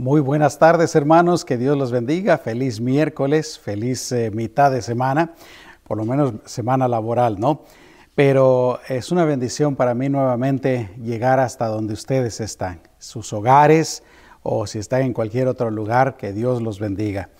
Muy buenas tardes hermanos, que Dios los bendiga, feliz miércoles, feliz eh, mitad de semana, por lo menos semana laboral, ¿no? Pero es una bendición para mí nuevamente llegar hasta donde ustedes están, sus hogares o si están en cualquier otro lugar, que Dios los bendiga.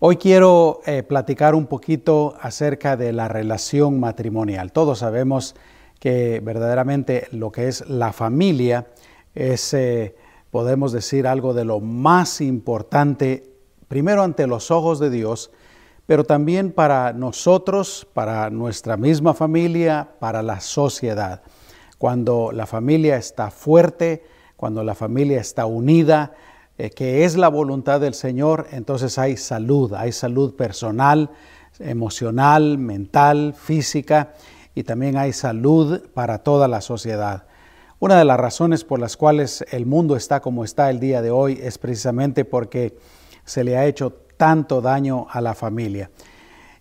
Hoy quiero eh, platicar un poquito acerca de la relación matrimonial. Todos sabemos que verdaderamente lo que es la familia es... Eh, podemos decir algo de lo más importante, primero ante los ojos de Dios, pero también para nosotros, para nuestra misma familia, para la sociedad. Cuando la familia está fuerte, cuando la familia está unida, eh, que es la voluntad del Señor, entonces hay salud, hay salud personal, emocional, mental, física, y también hay salud para toda la sociedad. Una de las razones por las cuales el mundo está como está el día de hoy es precisamente porque se le ha hecho tanto daño a la familia.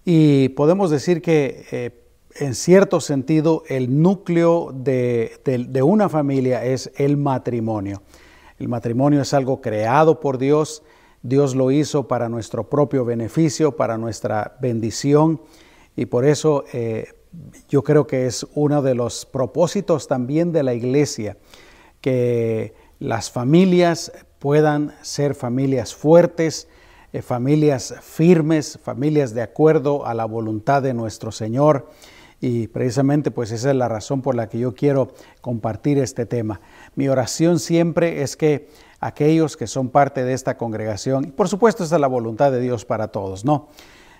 Y podemos decir que eh, en cierto sentido el núcleo de, de una familia es el matrimonio. El matrimonio es algo creado por Dios, Dios lo hizo para nuestro propio beneficio, para nuestra bendición y por eso eh, yo creo que es uno de los propósitos también de la iglesia, que las familias puedan ser familias fuertes, eh, familias firmes, familias de acuerdo a la voluntad de nuestro Señor. Y precisamente pues esa es la razón por la que yo quiero compartir este tema. Mi oración siempre es que aquellos que son parte de esta congregación, y por supuesto esa es la voluntad de Dios para todos, ¿no?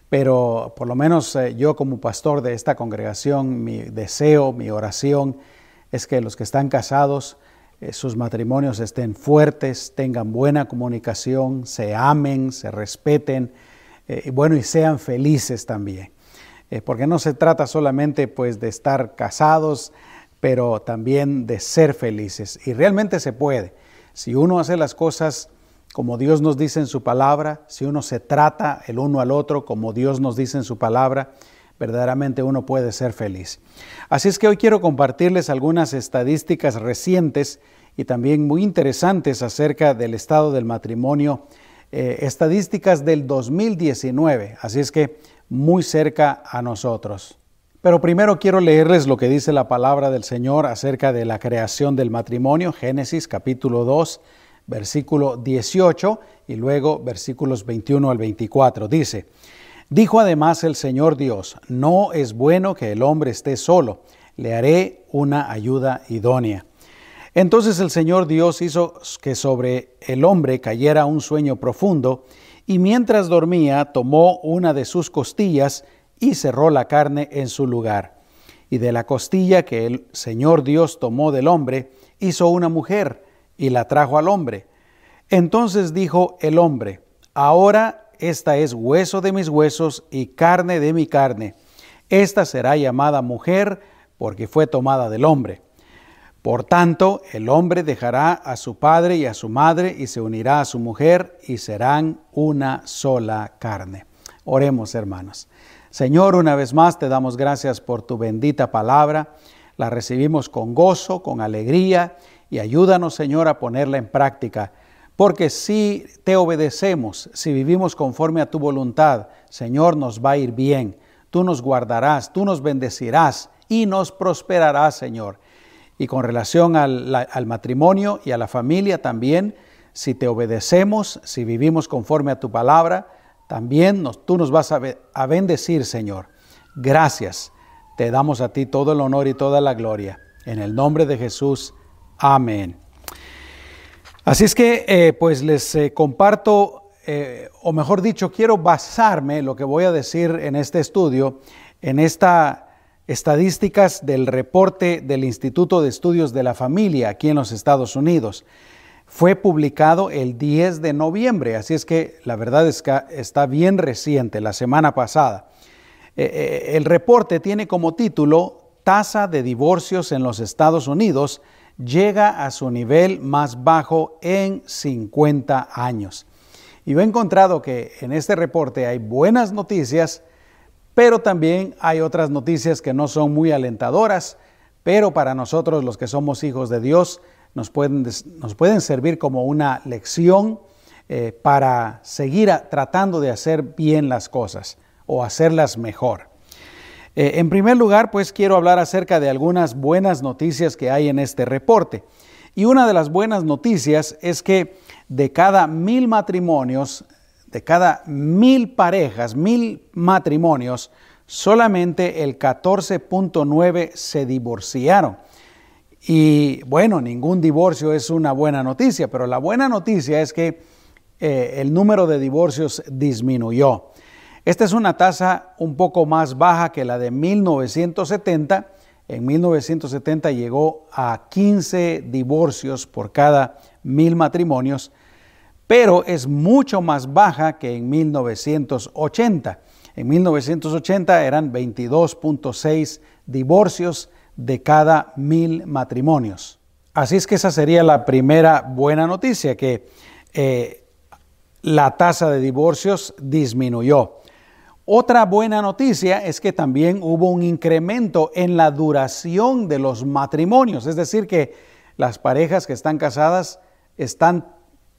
Pero por lo menos eh, yo como pastor de esta congregación, mi deseo, mi oración es que los que están casados, eh, sus matrimonios estén fuertes, tengan buena comunicación, se amen, se respeten, eh, y bueno, y sean felices también. porque no se trata solamente pues de estar casados, pero también de ser felices. Y realmente se puede. Si uno hace las cosas como Dios nos dice en su palabra, si uno se trata el uno al otro como Dios nos dice en su palabra, verdaderamente uno puede ser feliz. Así es que hoy quiero compartirles algunas estadísticas recientes y también muy interesantes acerca del estado del matrimonio, eh, estadísticas del 2019, así es que muy cerca a nosotros. Pero primero quiero leerles lo que dice la palabra del Señor acerca de la creación del matrimonio, Génesis capítulo 2 versículo 18 y luego versículos 21 al 24. Dice, dijo además el Señor Dios, no es bueno que el hombre esté solo, le haré una ayuda idónea. Entonces el Señor Dios hizo que sobre el hombre cayera un sueño profundo, y mientras dormía tomó una de sus costillas y cerró la carne en su lugar. Y de la costilla que el Señor Dios tomó del hombre, hizo una mujer y la trajo al hombre. Entonces dijo el hombre, ahora esta es hueso de mis huesos y carne de mi carne. Esta será llamada mujer porque fue tomada del hombre. Por tanto, el hombre dejará a su padre y a su madre y se unirá a su mujer y serán una sola carne. Oremos, hermanos. Señor, una vez más te damos gracias por tu bendita palabra. La recibimos con gozo, con alegría y ayúdanos, Señor, a ponerla en práctica. Porque si te obedecemos, si vivimos conforme a tu voluntad, Señor, nos va a ir bien. Tú nos guardarás, tú nos bendecirás y nos prosperarás, Señor. Y con relación al, matrimonio y a la familia también, si te obedecemos, si vivimos conforme a tu palabra, también nos, tú nos vas a, a bendecir, Señor. Gracias. Te damos a ti todo el honor y toda la gloria. En el nombre de Jesús. Amén. Así es que eh, pues les eh, comparto, eh, o mejor dicho, quiero basarme lo que voy a decir en este estudio, en estas estadísticas del reporte del Instituto de Estudios de la Familia aquí en los Estados Unidos. Fue publicado el 10 de noviembre, así es que la verdad es que está bien reciente, la semana pasada. el reporte tiene como título Tasa de divorcios en los Estados Unidos llega a su nivel más bajo en 50 años. Y he encontrado que en este reporte hay buenas noticias, pero también hay otras noticias que no son muy alentadoras, pero para nosotros los que somos hijos de Dios nos pueden, nos pueden servir como una lección eh, para seguir tratando de hacer bien las cosas o hacerlas mejor. Eh, en primer lugar, pues quiero hablar acerca de algunas buenas noticias que hay en este reporte. Y una de las buenas noticias es que de cada mil matrimonios, de cada mil parejas, mil matrimonios, solamente el 14.9 se divorciaron. Y bueno, ningún divorcio es una buena noticia, pero la buena noticia es que eh, el número de divorcios disminuyó. Esta es una tasa un poco más baja que la de 1970. En 1970 llegó a 15 divorcios por cada mil matrimonios, pero es mucho más baja que en 1980. En 1980 eran 22.6 divorcios de cada mil matrimonios. Así es que esa sería la primera buena noticia, que eh, la tasa de divorcios disminuyó. Otra buena noticia es que también hubo un incremento en la duración de los matrimonios, es decir, que las parejas que están casadas están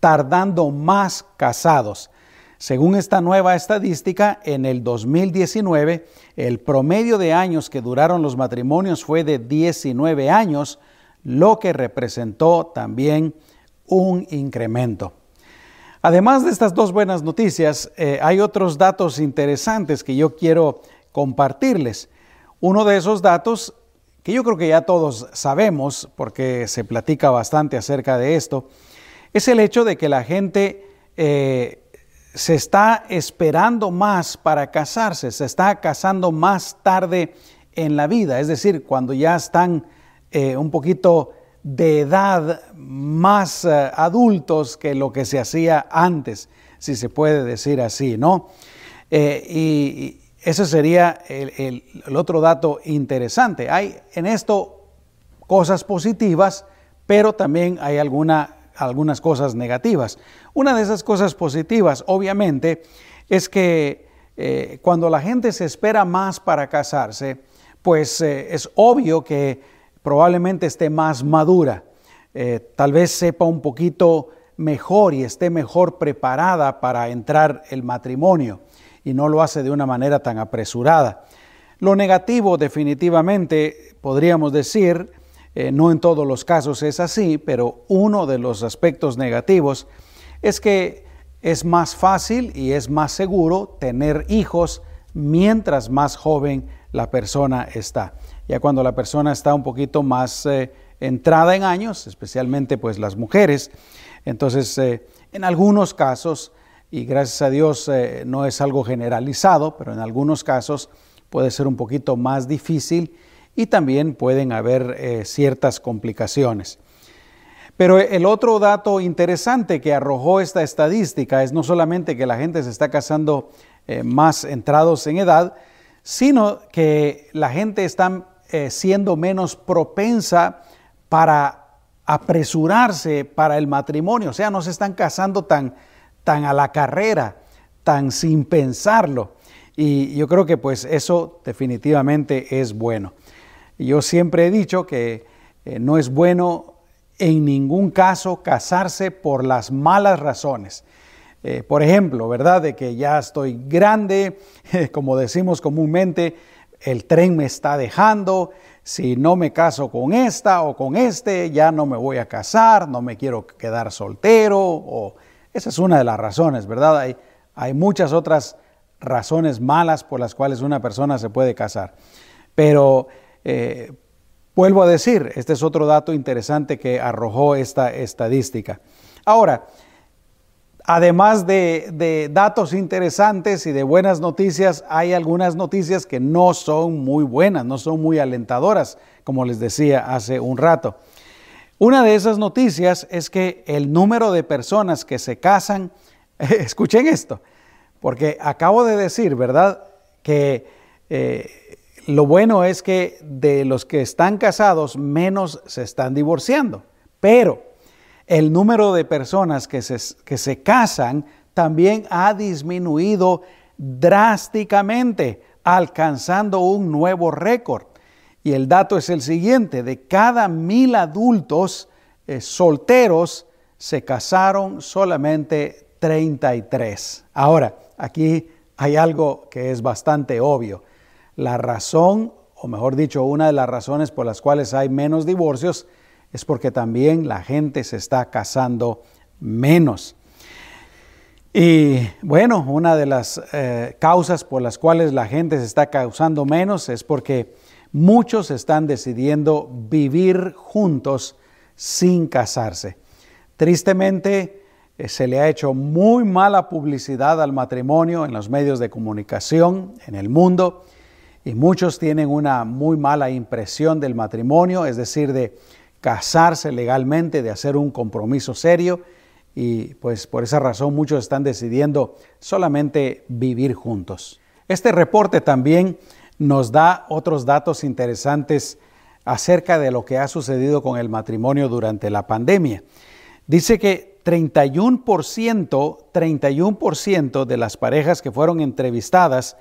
tardando más casados. Según esta nueva estadística, en el 2019 el promedio de años que duraron los matrimonios fue de 19 años, lo que representó también un incremento. Además de estas dos buenas noticias, eh, hay otros datos interesantes que yo quiero compartirles. Uno de esos datos, que yo creo que ya todos sabemos, porque se platica bastante acerca de esto, es el hecho de que la gente eh, se está esperando más para casarse, se está casando más tarde en la vida, es decir, cuando ya están eh, un poquito de edad más eh, adultos que lo que se hacía antes, si se puede decir así, ¿no? Eh, y, ese sería el, otro dato interesante. Hay en esto cosas positivas, pero también hay alguna algunas cosas negativas. Una de esas cosas positivas, obviamente, es que eh, cuando la gente se espera más para casarse, pues es obvio que probablemente esté más madura, eh, tal vez sepa un poquito mejor y esté mejor preparada para entrar el matrimonio y no lo hace de una manera tan apresurada. Lo negativo definitivamente podríamos decir eh, no en todos los casos es así, pero uno de los aspectos negativos es que es más fácil y es más seguro tener hijos mientras más joven la persona está. Ya cuando la persona está un poquito más eh, entrada en años, especialmente pues las mujeres, entonces eh, en algunos casos, y gracias a Dios no es algo generalizado, pero en algunos casos puede ser un poquito más difícil y también pueden haber eh, ciertas complicaciones. Pero el otro dato interesante que arrojó esta estadística es no solamente que la gente se está casando eh, más entrados en edad, sino que la gente está eh, siendo menos propensa para apresurarse para el matrimonio, o sea, no se están casando tan, tan a la carrera, tan sin pensarlo. Y yo creo que pues eso definitivamente es bueno. Yo siempre he dicho que eh, no es bueno en ningún caso casarse por las malas razones. Eh, por ejemplo, ¿verdad? De que ya estoy grande, como decimos comúnmente, el tren me está dejando, si no me caso con esta o con este, ya no me voy a casar, no me quiero quedar soltero, o esa es una de las razones, ¿verdad? Hay, muchas otras razones malas por las cuales una persona se puede casar. Pero eh, vuelvo a decir, este es otro dato interesante que arrojó esta estadística. Ahora, además de, datos interesantes y de buenas noticias, hay algunas noticias que no son muy buenas, no son muy alentadoras, como les decía hace un rato. Una de esas noticias es que el número de personas que se casan, escuchen esto, porque acabo de decir, ¿verdad? Que eh, lo bueno es que de los que están casados, menos se están divorciando. Pero el número de personas que se, que se casan también ha disminuido drásticamente, alcanzando un nuevo récord. Y el dato es el siguiente, de cada mil adultos eh, solteros se casaron solamente 33. Ahora, aquí hay algo que es bastante obvio. La razón, o mejor dicho, una de las razones por las cuales hay menos divorcios es porque también la gente se está casando menos. Y bueno, una de las eh, causas por las cuales la gente se está causando menos es porque muchos están decidiendo vivir juntos sin casarse. Tristemente, eh, se le ha hecho muy mala publicidad al matrimonio en los medios de comunicación, en el mundo, y muchos tienen una muy mala impresión del matrimonio, es decir, de casarse legalmente, de hacer un compromiso serio, y pues por esa razón muchos están decidiendo solamente vivir juntos. Este reporte también nos da otros datos interesantes acerca de lo que ha sucedido con el matrimonio durante la pandemia. Dice que 31%, 31% de las parejas que fueron entrevistadas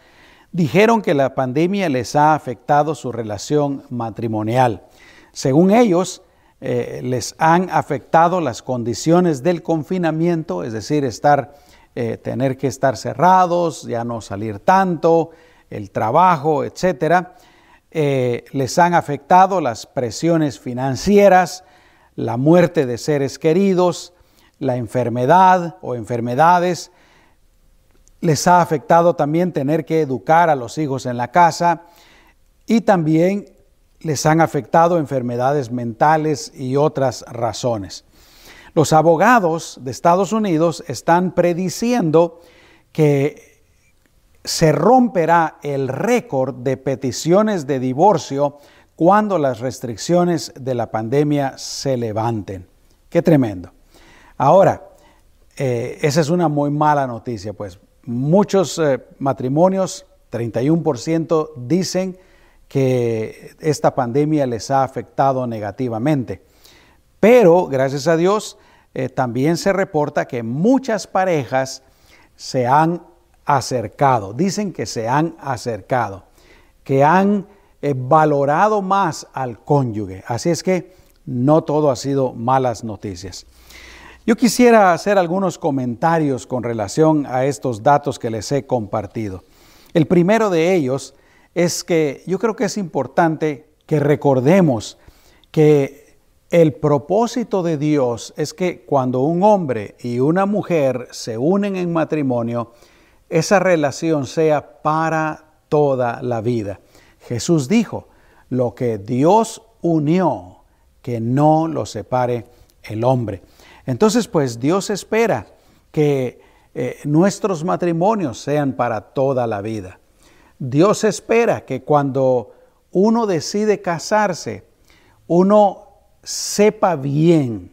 dijeron que la pandemia les ha afectado su relación matrimonial. Según ellos, eh, les han afectado las condiciones del confinamiento, es decir, estar, eh, tener que estar cerrados, ya no salir tanto, el trabajo, etcétera. Eh, les han afectado las presiones financieras, la muerte de seres queridos, la enfermedad o enfermedades. Les ha afectado también tener que educar a los hijos en la casa y también les han afectado enfermedades mentales y otras razones. Los abogados de Estados Unidos están prediciendo que se romperá el récord de peticiones de divorcio cuando las restricciones de la pandemia se levanten. Qué tremendo. Ahora, eh, esa es una muy mala noticia, pues muchos eh, matrimonios, 31%, dicen que esta pandemia les ha afectado negativamente. Pero, gracias a Dios, eh, también se reporta que muchas parejas se han acercado, dicen que se han acercado, que han valorado más al cónyuge. Así es que no todo ha sido malas noticias. Yo quisiera hacer algunos comentarios con relación a estos datos que les he compartido. El primero de ellos es que yo creo que es importante que recordemos que el propósito de Dios es que cuando un hombre y una mujer se unen en matrimonio, esa relación sea para toda la vida. Jesús dijo, lo que Dios unió, que no lo separe el hombre. Entonces, pues Dios espera que eh, nuestros matrimonios sean para toda la vida. Dios espera que cuando uno decide casarse, uno sepa bien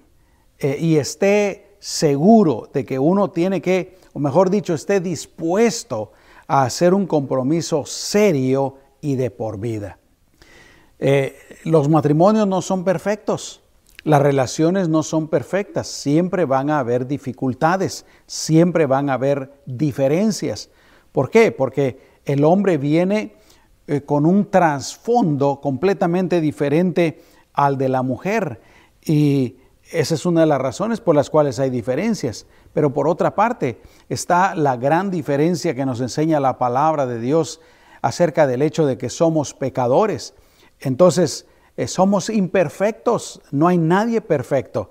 eh, y esté seguro de que uno tiene que, o mejor dicho, esté dispuesto a hacer un compromiso serio y de por vida. Eh, los matrimonios no son perfectos. Las relaciones no son perfectas, siempre van a haber dificultades, siempre van a haber diferencias. ¿Por qué? Porque el hombre viene eh, con un trasfondo completamente diferente al de la mujer y esa es una de las razones por las cuales hay diferencias. Pero por otra parte está la gran diferencia que nos enseña la palabra de Dios acerca del hecho de que somos pecadores. Entonces, eh, somos imperfectos, no hay nadie perfecto.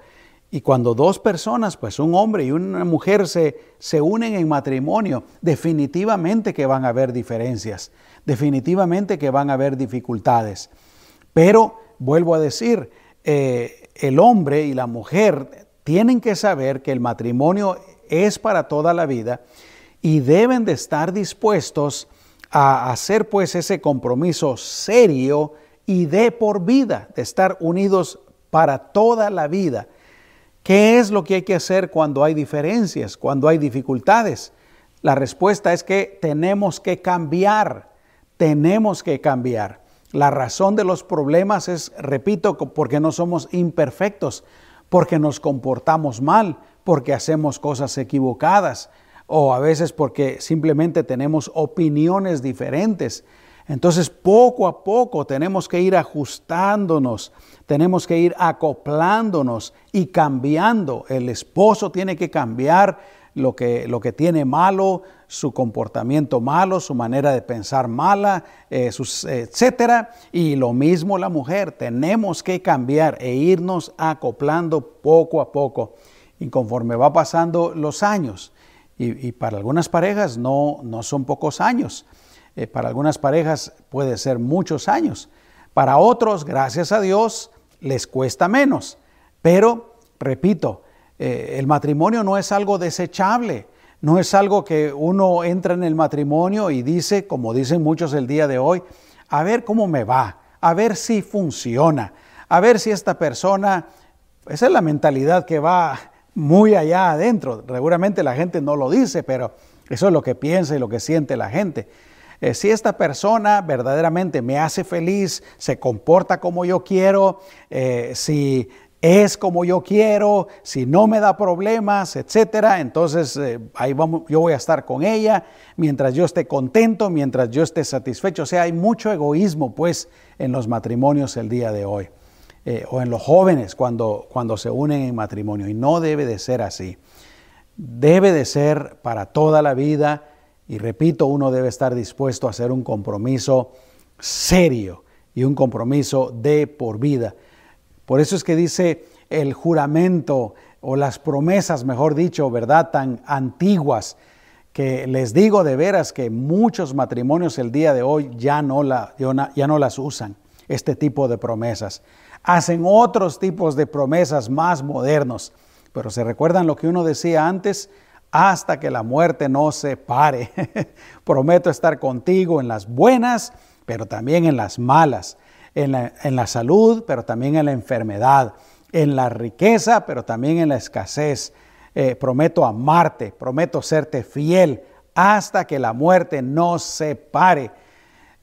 Y cuando dos personas, pues un hombre y una mujer se, se unen en matrimonio, definitivamente que van a haber diferencias, definitivamente que van a haber dificultades. Pero, vuelvo a decir, eh, el hombre y la mujer tienen que saber que el matrimonio es para toda la vida y deben de estar dispuestos a hacer pues ese compromiso serio y de por vida, de estar unidos para toda la vida. ¿Qué es lo que hay que hacer cuando hay diferencias, cuando hay dificultades? La respuesta es que tenemos que cambiar, tenemos que cambiar. La razón de los problemas es, repito, porque no somos imperfectos, porque nos comportamos mal, porque hacemos cosas equivocadas o a veces porque simplemente tenemos opiniones diferentes. Entonces, poco a poco tenemos que ir ajustándonos, tenemos que ir acoplándonos y cambiando. El esposo tiene que cambiar lo que, lo que tiene malo, su comportamiento malo, su manera de pensar mala, eh, etcétera. Y lo mismo la mujer, tenemos que cambiar e irnos acoplando poco a poco. Y conforme va pasando los años, y, para algunas parejas no, no son pocos años, eh, para algunas parejas puede ser muchos años, para otros, gracias a Dios, les cuesta menos. Pero, repito, eh, el matrimonio no es algo desechable, no es algo que uno entra en el matrimonio y dice, como dicen muchos el día de hoy, a ver cómo me va, a ver si funciona, a ver si esta persona, esa es la mentalidad que va muy allá adentro. Seguramente la gente no lo dice, pero eso es lo que piensa y lo que siente la gente. Eh, si esta persona verdaderamente me hace feliz, se comporta como yo quiero, eh, si es como yo quiero, si no me da problemas, etcétera, entonces eh, ahí yo voy a estar con ella mientras yo esté contento, mientras yo esté satisfecho. O sea, hay mucho egoísmo pues en los matrimonios el día de hoy. O en los jóvenes cuando, cuando se unen en matrimonio. Y no debe de ser así. Debe de ser para toda la vida. Y repito, uno debe estar dispuesto a hacer un compromiso serio y un compromiso de por vida. Por eso es que dice el juramento o las promesas, mejor dicho, ¿verdad? Tan antiguas que les digo de veras que muchos matrimonios el día de hoy ya no, ya no las usan, este tipo de promesas. Hacen otros tipos de promesas más modernos, pero se recuerdan lo que uno decía antes, hasta que la muerte no se pare. Prometo estar contigo en las buenas, pero también en las malas en la, salud, pero también en la enfermedad, en la riqueza, pero también en la escasez. Eh, prometo amarte, prometo serte fiel hasta que la muerte nos separe.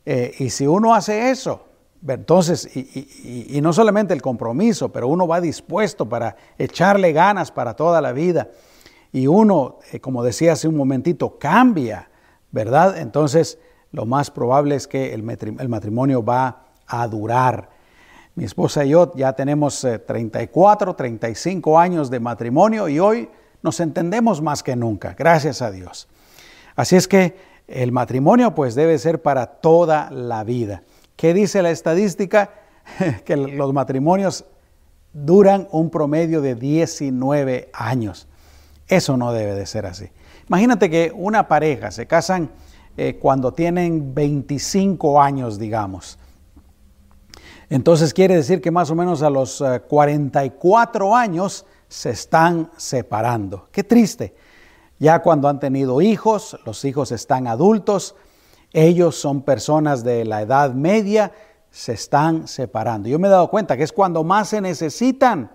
Eh, y si uno hace eso, entonces, y, no solamente el compromiso, pero uno va dispuesto para echarle ganas para toda la vida, y uno, eh, como decía hace un momentito, cambia, ¿verdad? Entonces, lo más probable es que el matrimonio va a durar. Mi esposa y yo ya tenemos 34, eh, 35 años de matrimonio y hoy nos entendemos más que nunca, gracias a Dios. Así es que el matrimonio pues debe ser para toda la vida. ¿Qué dice la estadística? que los matrimonios duran un promedio de 19 años. Eso no debe de ser así. Imagínate que una pareja se casan eh, cuando tienen 25 años, digamos. Entonces quiere decir que más o menos a los 44 eh, años se están separando. Qué triste. Ya cuando han tenido hijos, los hijos están adultos, ellos son personas de la edad media, se están separando. Yo me he dado cuenta que es cuando más se necesitan,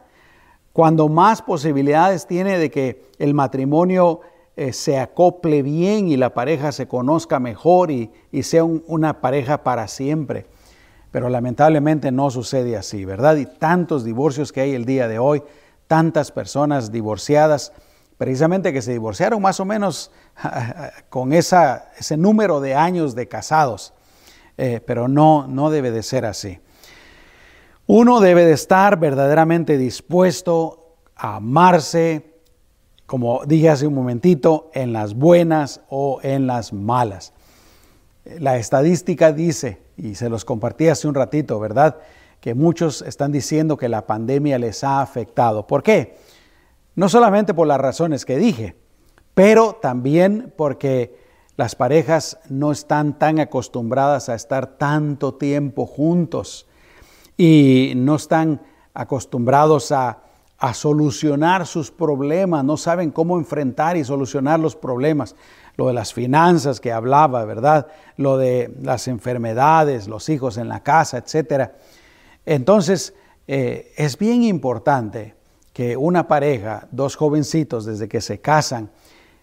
cuando más posibilidades tiene de que el matrimonio eh, se acople bien y la pareja se conozca mejor y, sea una pareja para siempre pero lamentablemente no sucede así, ¿verdad? Y tantos divorcios que hay el día de hoy, tantas personas divorciadas, precisamente que se divorciaron más o menos con ese número de años de casados, eh, pero no, no debe de ser así. Uno debe de estar verdaderamente dispuesto a amarse, como dije hace un momentito, en las buenas o en las malas. La estadística dice y se los compartí hace un ratito, ¿verdad? Que muchos están diciendo que la pandemia les ha afectado. ¿Por qué? No solamente por las razones que dije, pero también porque las parejas no están tan acostumbradas a estar tanto tiempo juntos y no están acostumbrados a, a solucionar sus problemas, no saben cómo enfrentar y solucionar los problemas lo de las finanzas que hablaba, ¿verdad? Lo de las enfermedades, los hijos en la casa, etc. Entonces, eh, es bien importante que una pareja, dos jovencitos, desde que se casan,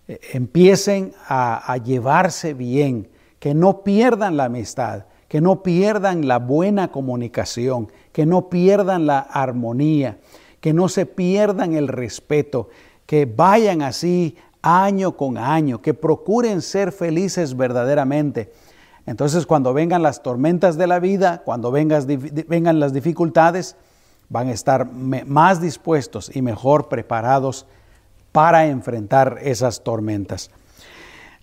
eh, empiecen a, a llevarse bien, que no pierdan la amistad, que no pierdan la buena comunicación, que no pierdan la armonía, que no se pierdan el respeto, que vayan así año con año, que procuren ser felices verdaderamente. Entonces cuando vengan las tormentas de la vida, cuando vengan las dificultades, van a estar más dispuestos y mejor preparados para enfrentar esas tormentas.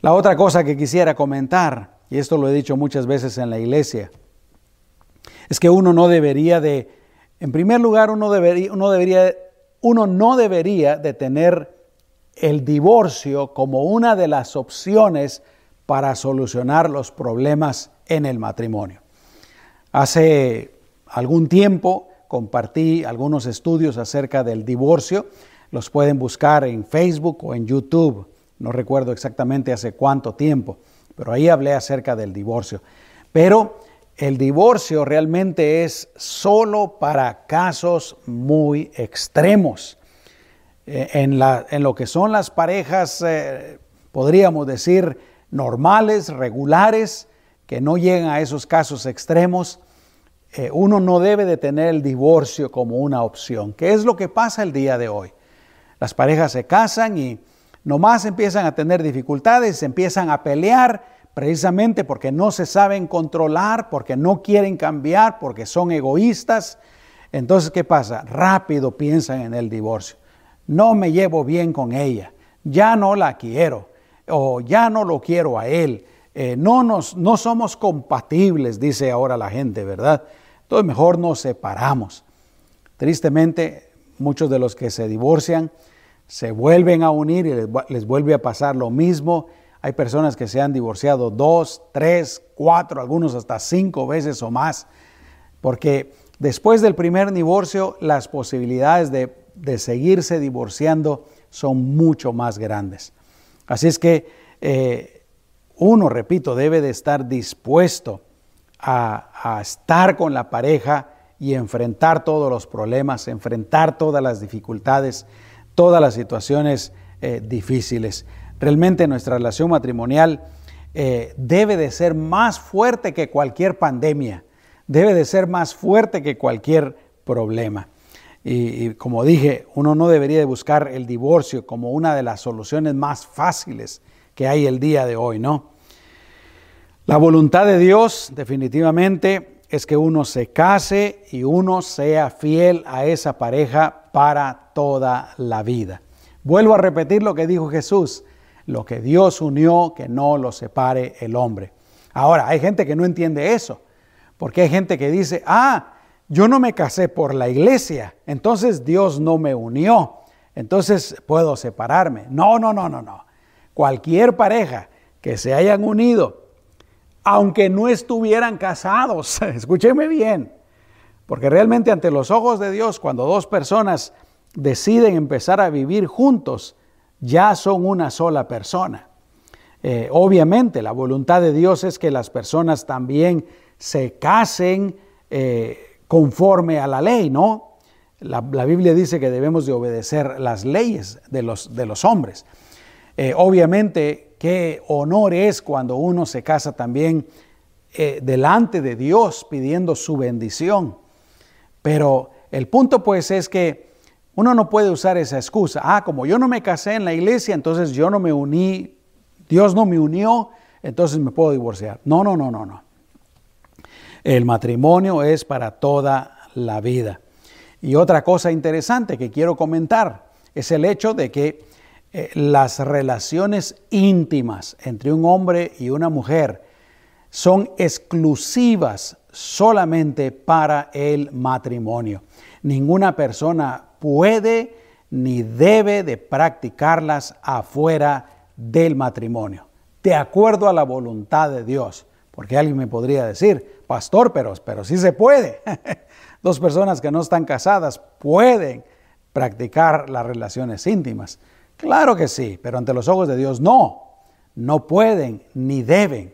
La otra cosa que quisiera comentar, y esto lo he dicho muchas veces en la iglesia, es que uno no debería de, en primer lugar, uno, debería, uno, no debería de tener el divorcio como una de las opciones para solucionar los problemas en el matrimonio. Hace algún tiempo compartí algunos estudios acerca del divorcio, los pueden buscar en Facebook o en YouTube, no recuerdo exactamente hace cuánto tiempo, pero ahí hablé acerca del divorcio. Pero el divorcio realmente es solo para casos muy extremos. Eh, en, lo que son las parejas, eh, podríamos decir, normales, regulares, que no llegan a esos casos extremos, eh, uno no debe de tener el divorcio como una opción. ¿Qué es lo que pasa el día de hoy? Las parejas se casan y nomás empiezan a tener dificultades, empiezan a pelear precisamente porque no se saben controlar, porque no quieren cambiar, porque son egoístas. Entonces, ¿qué pasa? Rápido piensan en el divorcio no me llevo bien con ella, ya no la quiero o ya no lo quiero a él, eh, no, nos, no somos compatibles, dice ahora la gente, ¿verdad? Entonces mejor nos separamos. Tristemente, muchos de los que se divorcian se vuelven a unir y les, vuelve a pasar lo mismo. Hay personas que se han divorciado dos, tres, cuatro, algunos hasta cinco veces o más, porque después del primer divorcio las posibilidades de de seguirse divorciando son mucho más grandes. Así es que eh, uno, repito, debe de estar dispuesto a, estar con la pareja y enfrentar todos los problemas, enfrentar todas las dificultades, todas las situaciones eh, difíciles. Realmente nuestra relación matrimonial eh, debe de ser más fuerte que cualquier pandemia, debe de ser más fuerte que cualquier problema. Y, como dije, uno no debería de buscar el divorcio como una de las soluciones más fáciles que hay el día de hoy, ¿no? La voluntad de Dios definitivamente es que uno se case y uno sea fiel a esa pareja para toda la vida. Vuelvo a repetir lo que dijo Jesús, lo que Dios unió, que no lo separe el hombre. Ahora, hay gente que no entiende eso, porque hay gente que dice, ah, yo no me casé por la iglesia, entonces Dios no me unió, entonces puedo separarme. No, no, no, no, no. Cualquier pareja que se hayan unido, aunque no estuvieran casados, escúcheme bien, porque realmente ante los ojos de Dios, cuando dos personas deciden empezar a vivir juntos, ya son una sola persona. Eh, obviamente la voluntad de Dios es que las personas también se casen, eh, conforme a la ley, ¿no? La, Biblia dice que debemos de obedecer las leyes de los, de los hombres. Eh, obviamente, qué honor es cuando uno se casa también delante de Dios pidiendo su bendición. Pero el punto pues es que uno no puede usar esa excusa. Ah, como yo no me casé en la iglesia, entonces yo no me uní, Dios no me unió, entonces me puedo divorciar. No, no, no, no, no. El matrimonio es para toda la vida. Y otra cosa interesante que quiero comentar es el hecho de que eh, las relaciones íntimas entre un hombre y una mujer son exclusivas solamente para el matrimonio. Ninguna persona puede ni debe de practicarlas afuera del matrimonio, de acuerdo a la voluntad de Dios. Porque alguien me podría decir, pastor, pero, pero sí se puede. Dos personas que no están casadas pueden practicar las relaciones íntimas. Claro que sí, pero ante los ojos de Dios no. No pueden ni deben.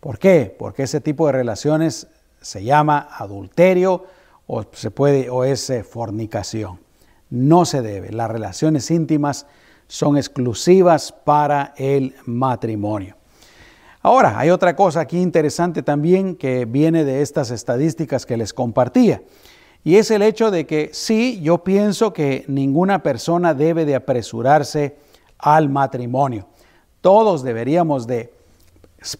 ¿Por qué? Porque ese tipo de relaciones se llama adulterio o se puede o es eh, fornicación. No se debe. Las relaciones íntimas son exclusivas para el matrimonio. Ahora, hay otra cosa aquí interesante también que viene de estas estadísticas que les compartía. Y es el hecho de que sí, yo pienso que ninguna persona debe de apresurarse al matrimonio. Todos deberíamos de,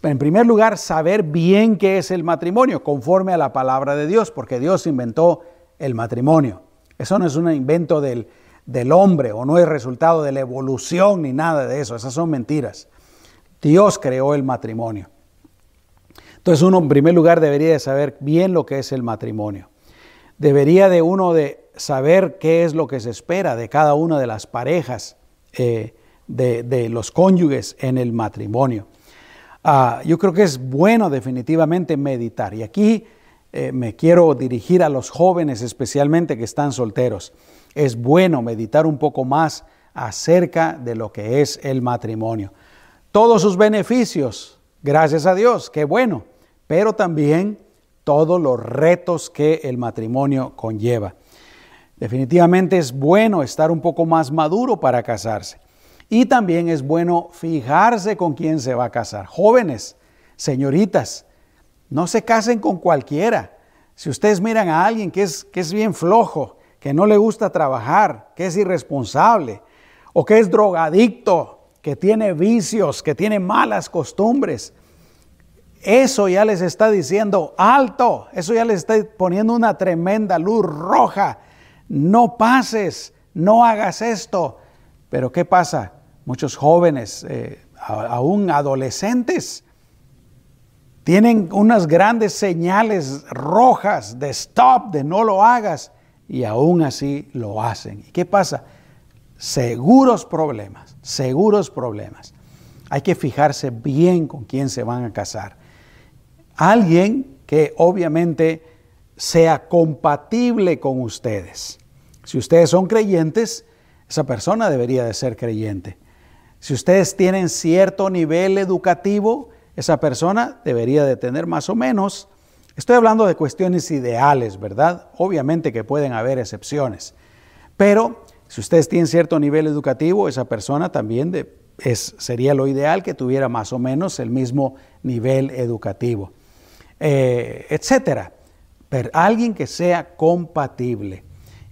en primer lugar, saber bien qué es el matrimonio, conforme a la palabra de Dios, porque Dios inventó el matrimonio. Eso no es un invento del, del hombre o no es resultado de la evolución ni nada de eso. Esas son mentiras. Dios creó el matrimonio. Entonces uno en primer lugar debería de saber bien lo que es el matrimonio. Debería de uno de saber qué es lo que se espera de cada una de las parejas, eh, de, los cónyuges en el matrimonio. Ah, yo creo que es bueno definitivamente meditar. Y aquí eh, me quiero dirigir a los jóvenes especialmente que están solteros. Es bueno meditar un poco más acerca de lo que es el matrimonio. Todos sus beneficios, gracias a Dios, qué bueno, pero también todos los retos que el matrimonio conlleva. Definitivamente es bueno estar un poco más maduro para casarse. Y también es bueno fijarse con quién se va a casar. Jóvenes, señoritas, no se casen con cualquiera. Si ustedes miran a alguien que es, que es bien flojo, que no le gusta trabajar, que es irresponsable o que es drogadicto, que tiene vicios, que tiene malas costumbres, eso ya les está diciendo alto, eso ya les está poniendo una tremenda luz roja. No pases, no hagas esto. Pero ¿qué pasa? Muchos jóvenes, eh, aún adolescentes, tienen unas grandes señales rojas de stop, de no lo hagas, y aún así lo hacen. ¿Y qué pasa? Seguros problemas, seguros problemas. Hay que fijarse bien con quién se van a casar. Alguien que obviamente sea compatible con ustedes. Si ustedes son creyentes, esa persona debería de ser creyente. Si ustedes tienen cierto nivel educativo, esa persona debería de tener más o menos. Estoy hablando de cuestiones ideales, ¿verdad? Obviamente que pueden haber excepciones, pero si ustedes tienen cierto nivel educativo, esa persona también sería lo ideal que tuviera más o menos el mismo nivel educativo, eh, etcétera. Pero alguien que sea compatible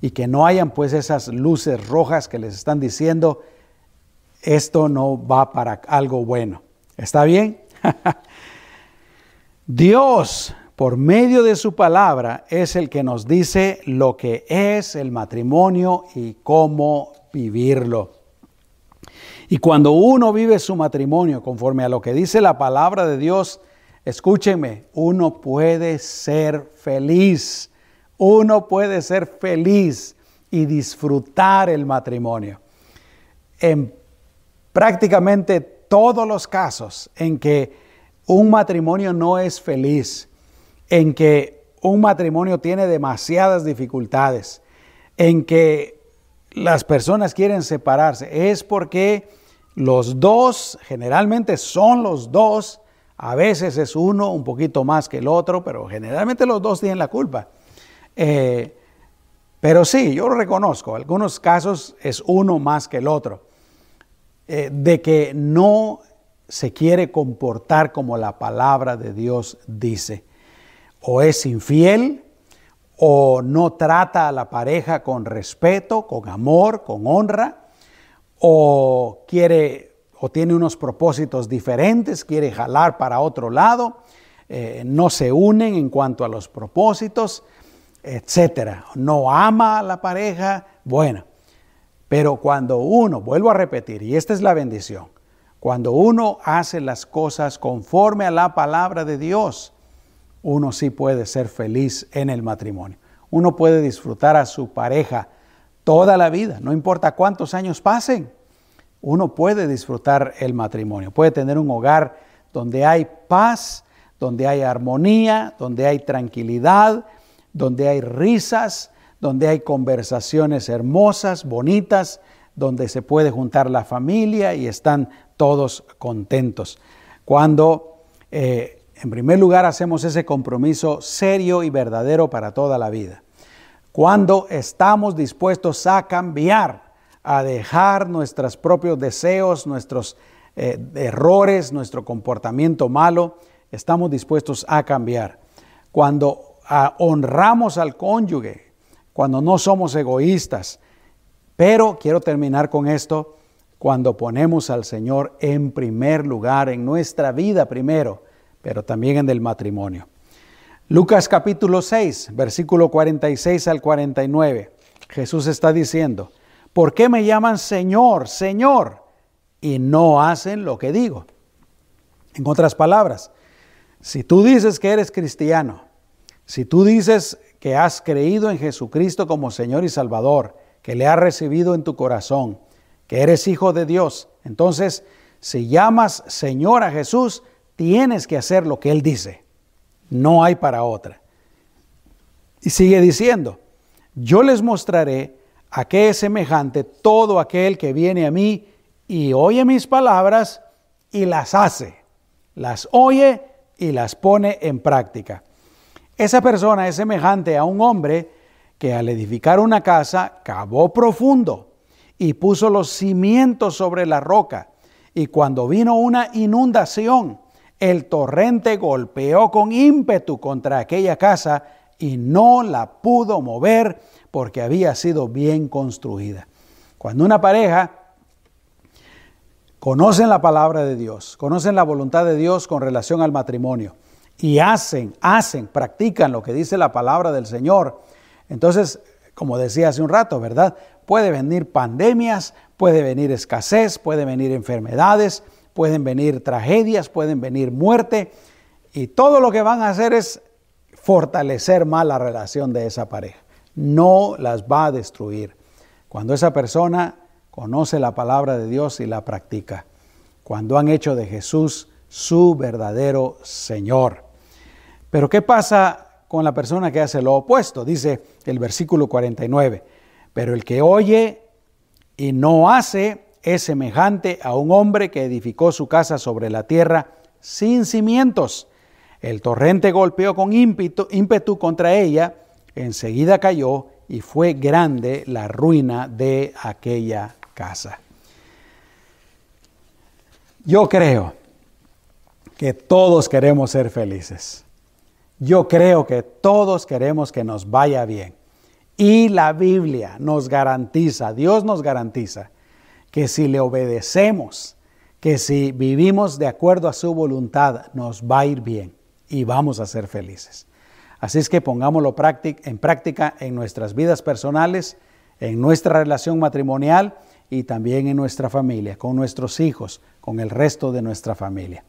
y que no hayan pues esas luces rojas que les están diciendo, esto no va para algo bueno. ¿Está bien? Dios, por medio de su palabra, es el que nos dice lo que es el matrimonio y cómo vivirlo. Y cuando uno vive su matrimonio conforme a lo que dice la palabra de Dios, escúcheme, uno puede ser feliz. Uno puede ser feliz y disfrutar el matrimonio. En prácticamente todos los casos en que un matrimonio no es feliz, en que un matrimonio tiene demasiadas dificultades, en que las personas quieren separarse, es porque los dos, generalmente son los dos, a veces es uno un poquito más que el otro, pero generalmente los dos tienen la culpa. Eh, pero sí, yo lo reconozco, algunos casos es uno más que el otro, eh, de que no se quiere comportar como la palabra de Dios dice. O es infiel, o no trata a la pareja con respeto, con amor, con honra, o quiere o tiene unos propósitos diferentes, quiere jalar para otro lado, eh, no se unen en cuanto a los propósitos, etcétera. No ama a la pareja, bueno. Pero cuando uno, vuelvo a repetir, y esta es la bendición, cuando uno hace las cosas conforme a la palabra de Dios, uno sí puede ser feliz en el matrimonio. Uno puede disfrutar a su pareja toda la vida, no importa cuántos años pasen. Uno puede disfrutar el matrimonio, puede tener un hogar donde hay paz, donde hay armonía, donde hay tranquilidad, donde hay risas, donde hay conversaciones hermosas, bonitas, donde se puede juntar la familia y están todos contentos. Cuando, eh, en primer lugar, hacemos ese compromiso serio y verdadero para toda la vida. Cuando estamos dispuestos a cambiar, a dejar nuestros propios deseos, nuestros eh, errores, nuestro comportamiento malo, estamos dispuestos a cambiar. Cuando ah, honramos al cónyuge, cuando no somos egoístas. Pero quiero terminar con esto cuando ponemos al Señor en primer lugar, en nuestra vida primero, pero también en el matrimonio. Lucas capítulo 6, versículo 46 al 49. Jesús está diciendo, ¿Por qué me llaman Señor, Señor? Y no hacen lo que digo. En otras palabras, si tú dices que eres cristiano, si tú dices que has creído en Jesucristo como Señor y Salvador, que le has recibido en tu corazón, que eres hijo de Dios, entonces si llamas Señor a Jesús, tienes que hacer lo que Él dice. No hay para otra. Y sigue diciendo, yo les mostraré a qué es semejante todo aquel que viene a mí y oye mis palabras y las hace. Las oye y las pone en práctica. Esa persona es semejante a un hombre que al edificar una casa cavó profundo y puso los cimientos sobre la roca. Y cuando vino una inundación, el torrente golpeó con ímpetu contra aquella casa y no la pudo mover porque había sido bien construida. Cuando una pareja conocen la palabra de Dios, conocen la voluntad de Dios con relación al matrimonio y hacen, hacen, practican lo que dice la palabra del Señor, entonces, como decía hace un rato, ¿verdad? Puede venir pandemias, puede venir escasez, puede venir enfermedades, pueden venir tragedias, pueden venir muerte, y todo lo que van a hacer es fortalecer más la relación de esa pareja. No las va a destruir. Cuando esa persona conoce la palabra de Dios y la practica. Cuando han hecho de Jesús su verdadero Señor. Pero ¿qué pasa con la persona que hace lo opuesto? Dice el versículo 49. Pero el que oye y no hace es semejante a un hombre que edificó su casa sobre la tierra sin cimientos. El torrente golpeó con ímpetu, ímpetu contra ella, enseguida cayó y fue grande la ruina de aquella casa. Yo creo que todos queremos ser felices. Yo creo que todos queremos que nos vaya bien. Y la Biblia nos garantiza, Dios nos garantiza, que si le obedecemos, que si vivimos de acuerdo a su voluntad, nos va a ir bien y vamos a ser felices. Así es que pongámoslo en práctica en nuestras vidas personales, en nuestra relación matrimonial y también en nuestra familia, con nuestros hijos, con el resto de nuestra familia.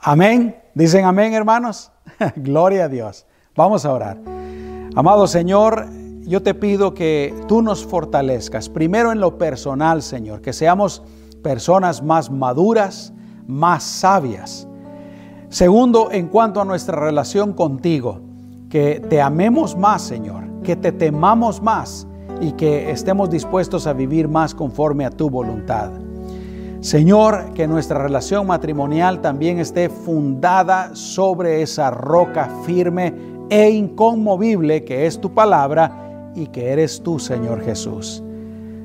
Amén. Dicen amén, hermanos. Gloria a Dios. Vamos a orar. Amado Señor, yo te pido que tú nos fortalezcas, primero en lo personal, Señor, que seamos personas más maduras, más sabias. Segundo, en cuanto a nuestra relación contigo, que te amemos más, Señor, que te temamos más y que estemos dispuestos a vivir más conforme a tu voluntad. Señor, que nuestra relación matrimonial también esté fundada sobre esa roca firme e inconmovible que es tu palabra y que eres tú, Señor Jesús.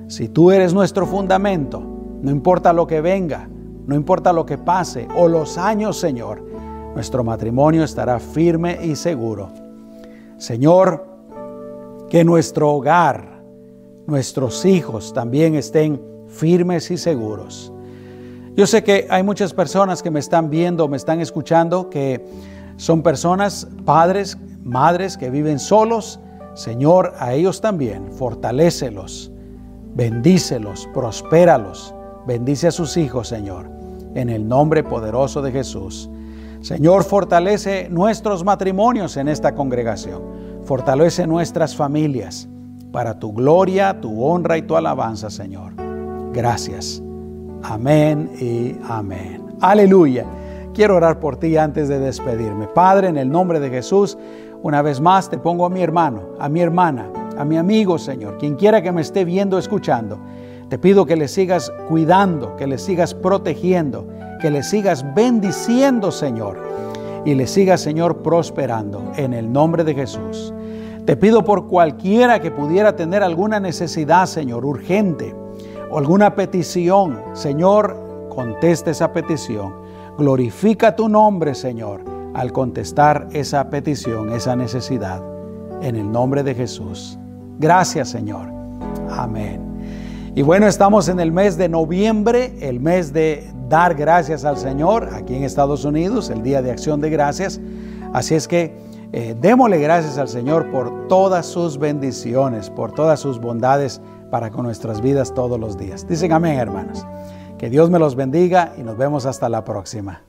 Si tú eres nuestro fundamento, no importa lo que venga, no importa lo que pase o los años, Señor, nuestro matrimonio estará firme y seguro. Señor, que nuestro hogar, nuestros hijos también estén firmes y seguros. Yo sé que hay muchas personas que me están viendo, me están escuchando, que son personas, padres, madres que viven solos Señor, a ellos también, fortalécelos, bendícelos, prospéralos, bendice a sus hijos, Señor, en el nombre poderoso de Jesús. Señor, fortalece nuestros matrimonios en esta congregación, fortalece nuestras familias para tu gloria, tu honra y tu alabanza, Señor. Gracias. Amén y amén. Aleluya. Quiero orar por ti antes de despedirme. Padre, en el nombre de Jesús, una vez más te pongo a mi hermano, a mi hermana, a mi amigo, Señor, quien quiera que me esté viendo, escuchando. Te pido que le sigas cuidando, que le sigas protegiendo, que le sigas bendiciendo, Señor, y le sigas, Señor, prosperando en el nombre de Jesús. Te pido por cualquiera que pudiera tener alguna necesidad, Señor, urgente, o alguna petición, Señor, conteste esa petición. Glorifica tu nombre, Señor al contestar esa petición, esa necesidad, en el nombre de Jesús. Gracias Señor. Amén. Y bueno, estamos en el mes de noviembre, el mes de dar gracias al Señor aquí en Estados Unidos, el Día de Acción de Gracias. Así es que eh, démosle gracias al Señor por todas sus bendiciones, por todas sus bondades para con nuestras vidas todos los días. Dicen amén, hermanos. Que Dios me los bendiga y nos vemos hasta la próxima.